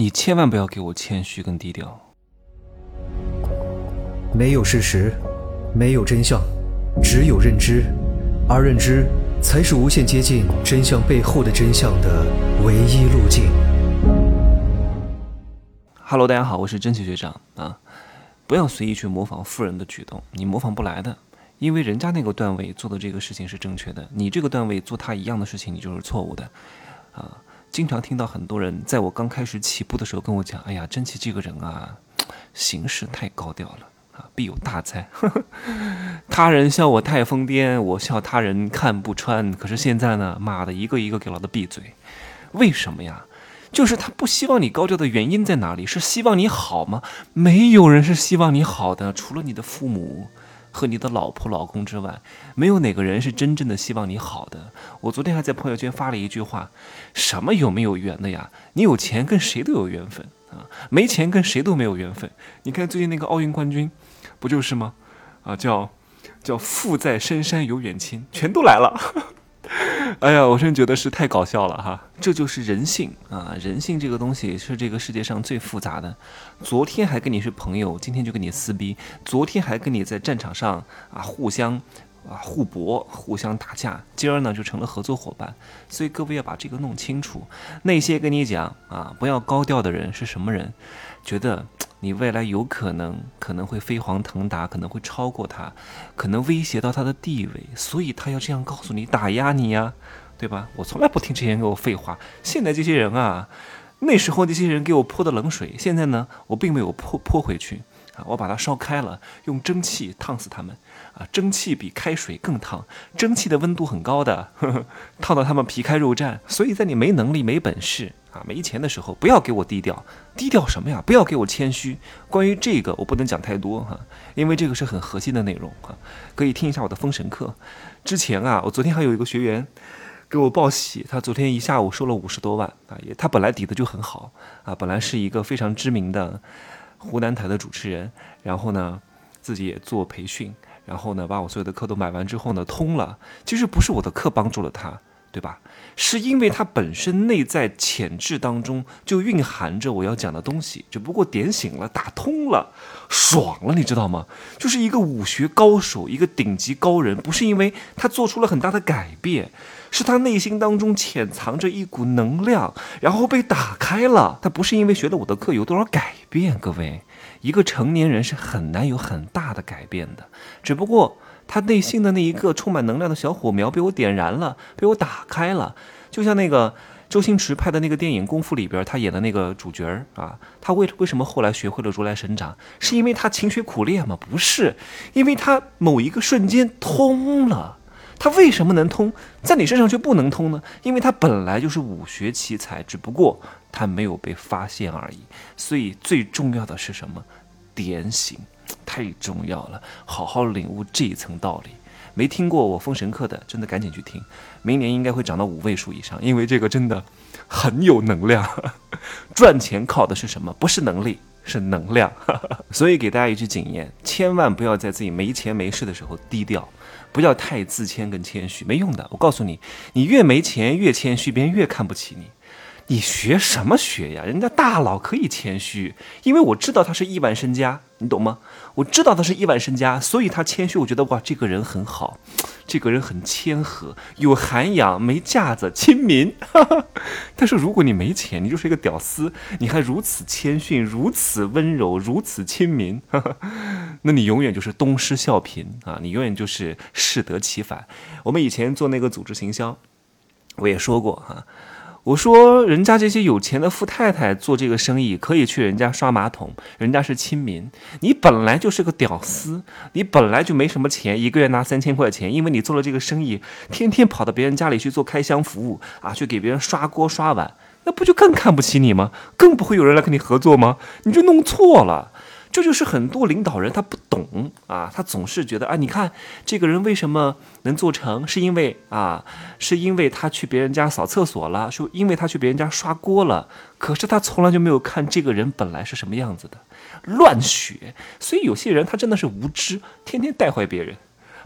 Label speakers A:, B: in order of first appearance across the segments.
A: 你千万不要给我谦虚跟低调。
B: 没有事实，没有真相，只有认知，而认知才是无限接近真相背后的真相的唯一路径。
A: Hello，大家好，我是真奇学长啊！不要随意去模仿富人的举动，你模仿不来的，因为人家那个段位做的这个事情是正确的，你这个段位做他一样的事情，你就是错误的啊！经常听到很多人在我刚开始起步的时候跟我讲：“哎呀，真奇这个人啊，行事太高调了啊，必有大灾。他人笑我太疯癫，我笑他人看不穿。可是现在呢，妈的，一个一个给老子闭嘴！为什么呀？就是他不希望你高调的原因在哪里？是希望你好吗？没有人是希望你好的，除了你的父母。”和你的老婆、老公之外，没有哪个人是真正的希望你好的。我昨天还在朋友圈发了一句话：什么有没有缘的呀？你有钱跟谁都有缘分啊，没钱跟谁都没有缘分。你看最近那个奥运冠军，不就是吗？啊，叫叫富在深山有远亲，全都来了。哎呀，我真觉得是太搞笑了哈！这就是人性啊，人性这个东西是这个世界上最复杂的。昨天还跟你是朋友，今天就跟你撕逼；昨天还跟你在战场上啊互相啊互搏、互相打架，今儿呢就成了合作伙伴。所以各位要把这个弄清楚。那些跟你讲啊不要高调的人是什么人？觉得。你未来有可能可能会飞黄腾达，可能会超过他，可能威胁到他的地位，所以他要这样告诉你，打压你呀，对吧？我从来不听这些人给我废话。现在这些人啊，那时候那些人给我泼的冷水，现在呢，我并没有泼泼回去。我把它烧开了，用蒸汽烫死他们，啊，蒸汽比开水更烫，蒸汽的温度很高的，呵 呵烫到他们皮开肉绽。所以在你没能力、没本事啊、没钱的时候，不要给我低调，低调什么呀？不要给我谦虚。关于这个，我不能讲太多哈，因为这个是很核心的内容哈。可以听一下我的封神课。之前啊，我昨天还有一个学员给我报喜，他昨天一下午收了五十多万啊，也他本来底子就很好啊，本来是一个非常知名的。湖南台的主持人，然后呢，自己也做培训，然后呢，把我所有的课都买完之后呢，通了。其实不是我的课帮助了他，对吧？是因为他本身内在潜质当中就蕴含着我要讲的东西，只不过点醒了，打通了，爽了，你知道吗？就是一个武学高手，一个顶级高人，不是因为他做出了很大的改变。是他内心当中潜藏着一股能量，然后被打开了。他不是因为学了我的课有多少改变，各位，一个成年人是很难有很大的改变的。只不过他内心的那一个充满能量的小火苗被我点燃了，被我打开了。就像那个周星驰拍的那个电影《功夫》里边，他演的那个主角啊，他为为什么后来学会了如来神掌？是因为他勤学苦练吗？不是，因为他某一个瞬间通了。他为什么能通，在你身上却不能通呢？因为他本来就是武学奇才，只不过他没有被发现而已。所以最重要的是什么？点醒，太重要了。好好领悟这一层道理。没听过我封神课的，真的赶紧去听。明年应该会涨到五位数以上，因为这个真的很有能量。赚钱靠的是什么？不是能力，是能量。所以给大家一句警言：千万不要在自己没钱没势的时候低调。不要太自谦跟谦虚，没用的。我告诉你，你越没钱越谦虚，别人越看不起你。你学什么学呀？人家大佬可以谦虚，因为我知道他是亿万身家，你懂吗？我知道他是亿万身家，所以他谦虚。我觉得哇，这个人很好，这个人很谦和，有涵养，没架子，亲民。但是如果你没钱，你就是一个屌丝，你还如此谦逊，如此温柔，如此亲民，那你永远就是东施效颦啊！你永远就是适得其反。我们以前做那个组织行销，我也说过哈。我说，人家这些有钱的富太太做这个生意，可以去人家刷马桶，人家是亲民。你本来就是个屌丝，你本来就没什么钱，一个月拿三千块钱，因为你做了这个生意，天天跑到别人家里去做开箱服务啊，去给别人刷锅刷碗，那不就更看不起你吗？更不会有人来跟你合作吗？你就弄错了。这就是很多领导人他不懂啊，他总是觉得啊，你看这个人为什么能做成，是因为啊，是因为他去别人家扫厕所了，说因为他去别人家刷锅了，可是他从来就没有看这个人本来是什么样子的，乱学。所以有些人他真的是无知，天天带坏别人，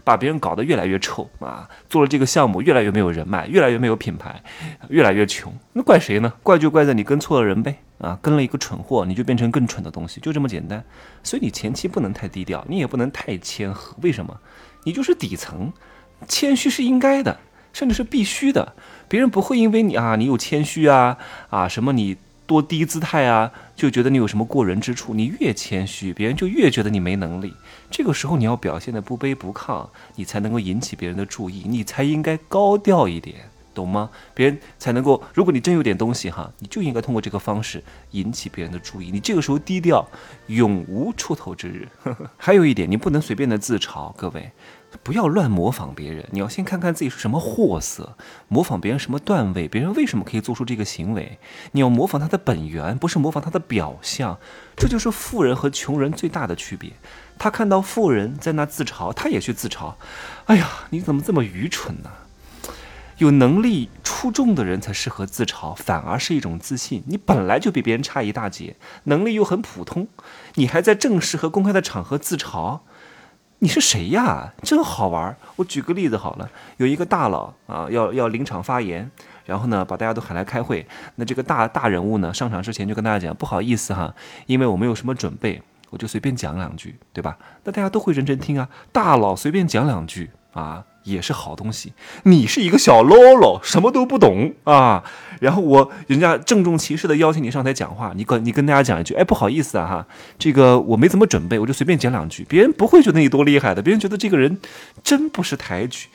A: 把别人搞得越来越臭啊，做了这个项目越来越没有人脉，越来越没有品牌，越来越穷，那怪谁呢？怪就怪在你跟错了人呗。啊，跟了一个蠢货，你就变成更蠢的东西，就这么简单。所以你前期不能太低调，你也不能太谦和。为什么？你就是底层，谦虚是应该的，甚至是必须的。别人不会因为你啊，你有谦虚啊啊什么你。多低姿态啊，就觉得你有什么过人之处。你越谦虚，别人就越觉得你没能力。这个时候你要表现的不卑不亢，你才能够引起别人的注意，你才应该高调一点，懂吗？别人才能够，如果你真有点东西哈，你就应该通过这个方式引起别人的注意。你这个时候低调，永无出头之日。还有一点，你不能随便的自嘲，各位。不要乱模仿别人，你要先看看自己是什么货色，模仿别人什么段位，别人为什么可以做出这个行为？你要模仿他的本源，不是模仿他的表象。这就是富人和穷人最大的区别。他看到富人在那自嘲，他也去自嘲。哎呀，你怎么这么愚蠢呢？有能力出众的人才适合自嘲，反而是一种自信。你本来就比别人差一大截，能力又很普通，你还在正式和公开的场合自嘲。你是谁呀？真好玩！我举个例子好了，有一个大佬啊，要要临场发言，然后呢，把大家都喊来开会。那这个大大人物呢，上场之前就跟大家讲，不好意思哈，因为我没有什么准备，我就随便讲两句，对吧？那大家都会认真听啊。大佬随便讲两句啊。也是好东西。你是一个小喽啰，什么都不懂啊。然后我人家郑重其事的邀请你上台讲话，你跟你跟大家讲一句，哎，不好意思啊哈，这个我没怎么准备，我就随便讲两句。别人不会觉得你多厉害的，别人觉得这个人真不识抬举。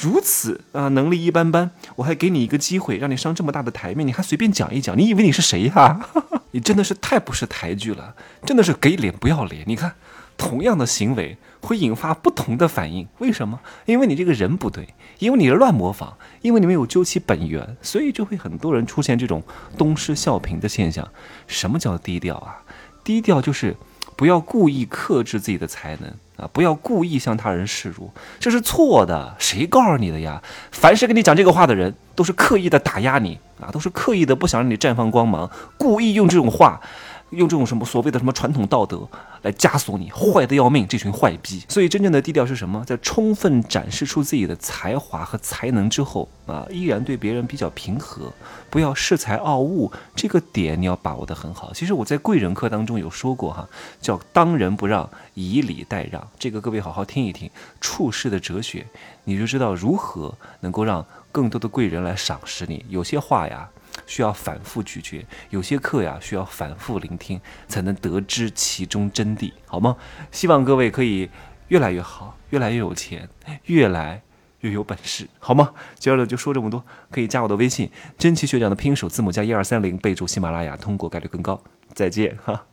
A: 如此啊，能力一般般，我还给你一个机会，让你上这么大的台面，你还随便讲一讲，你以为你是谁呀？你真的是太不识抬举了，真的是给脸不要脸。你看。同样的行为会引发不同的反应，为什么？因为你这个人不对，因为你乱模仿，因为你没有究其本源，所以就会很多人出现这种东施效颦的现象。什么叫低调啊？低调就是不要故意克制自己的才能啊，不要故意向他人示弱，这是错的。谁告诉你的呀？凡是跟你讲这个话的人，都是刻意的打压你啊，都是刻意的不想让你绽放光芒，故意用这种话。用这种什么所谓的什么传统道德来枷锁你，坏的要命，这群坏逼。所以真正的低调是什么？在充分展示出自己的才华和才能之后啊，依然对别人比较平和，不要恃才傲物。这个点你要把握得很好。其实我在贵人课当中有说过哈，叫当仁不让，以礼待让。这个各位好好听一听，处世的哲学，你就知道如何能够让更多的贵人来赏识你。有些话呀。需要反复咀嚼，有些课呀需要反复聆听，才能得知其中真谛，好吗？希望各位可以越来越好，越来越有钱，越来越有本事，好吗？今儿呢就说这么多，可以加我的微信，真奇学长的拼音首字母加一二三零，备注喜马拉雅，通过概率更高。再见哈。